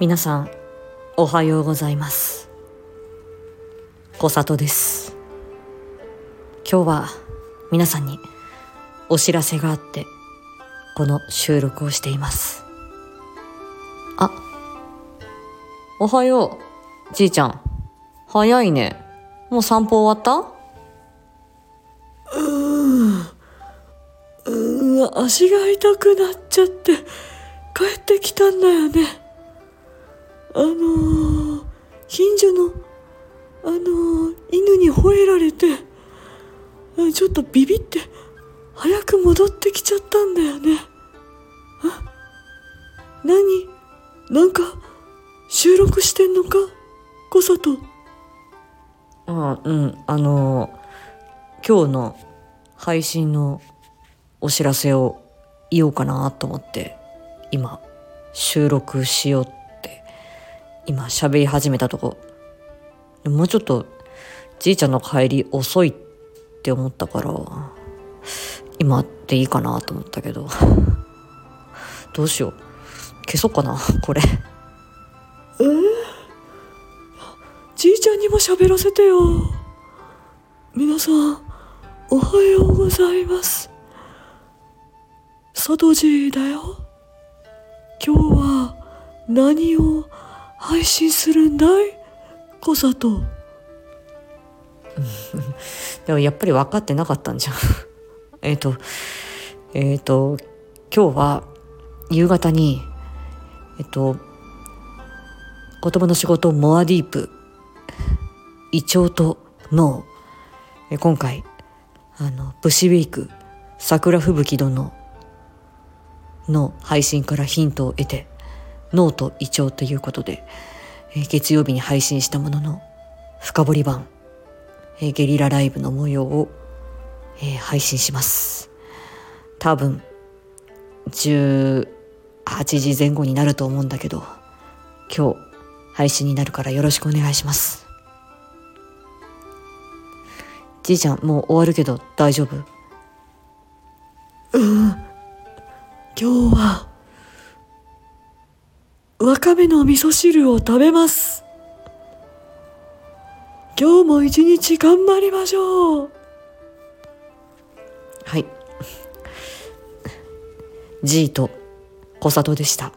皆さんおはようございます。小里です。今日は皆さんにお知らせがあってこの収録をしています。あおはようじいちゃん。早いね。もう散歩終わった？足が痛くなっちゃって帰ってきたんだよね。あのー、近所のあのー、犬に吠えられてちょっとビビって早く戻ってきちゃったんだよね。あ何？なんか収録してんのか？小里あうんあの今日の配信のお知らせを言おうかなと思って今収録しようって今喋り始めたとこ。もうちょっとじいちゃんの帰り遅いって思ったから今でいいかなと思ったけど。どうしよう。消そうかなこれ。えー、じいちゃんにも喋らせてよ。皆さんおはようございます。佐藤じだよ。今日は何を配信するんだい？小里。でもやっぱり分かってなかったんじゃん。えっとえっ、ー、と今日は夕方にえっと言葉の仕事モアディープ胃腸と脳今回あのブシウィーク桜吹雪殿の配信からヒントを得て脳と胃腸ということで、え月曜日に配信したものの深掘り版、えゲリラライブの模様を、え配信します。多分18時前後になると思うんだけど今日配信になるからよろしくお願いします。じいちゃんもう終わるけど大丈夫？うん。今日はわかめの味噌汁を食べます。今日も一日頑張りましょう。はい。G と小里でした。